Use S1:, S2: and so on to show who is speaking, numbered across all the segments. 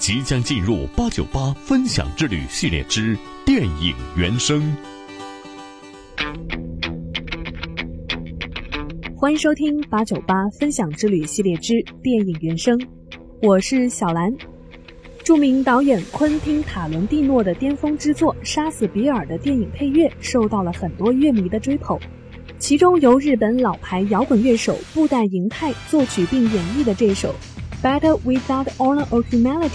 S1: 即将进入八九八分享之旅系列之电影原声。
S2: 欢迎收听八九八分享之旅系列之电影原声，我是小兰。著名导演昆汀·塔伦蒂诺的巅峰之作《杀死比尔》的电影配乐受到了很多乐迷的追捧，其中由日本老牌摇滚乐手布袋银太作曲并演绎的这首《Battle Without Honor or Humanity》，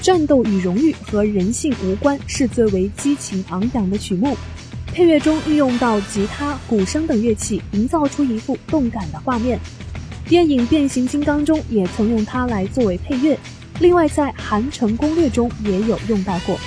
S2: 战斗与荣誉和人性无关，是最为激情昂扬的曲目。配乐中运用到吉他、鼓声等乐器，营造出一幅动感的画面。电影《变形金刚》中也曾用它来作为配乐，另外在《韩城攻略》中也有用到过。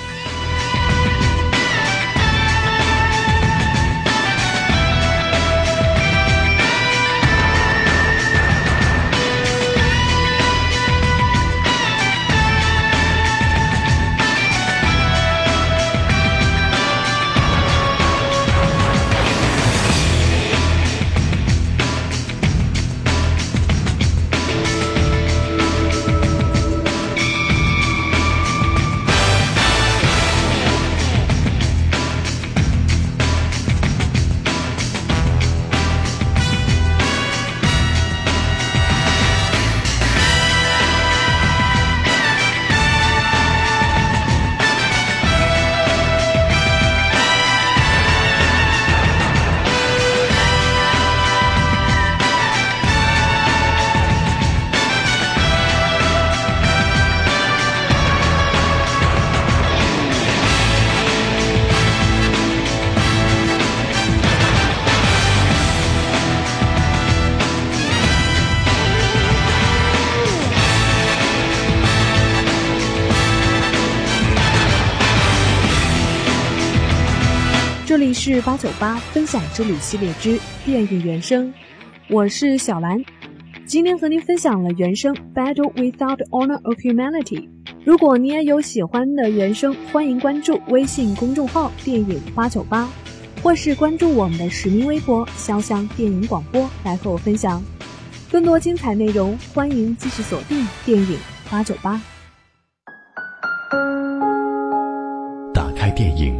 S2: 这里是八九八分享之旅系列之电影原声，我是小兰，今天和您分享了原声《Battle Without Honor or Humanity》。如果你也有喜欢的原声，欢迎关注微信公众号“电影八九八”，或是关注我们的实名微博“潇湘电影广播”来和我分享更多精彩内容。欢迎继续锁定电影八九八，
S3: 打开电影。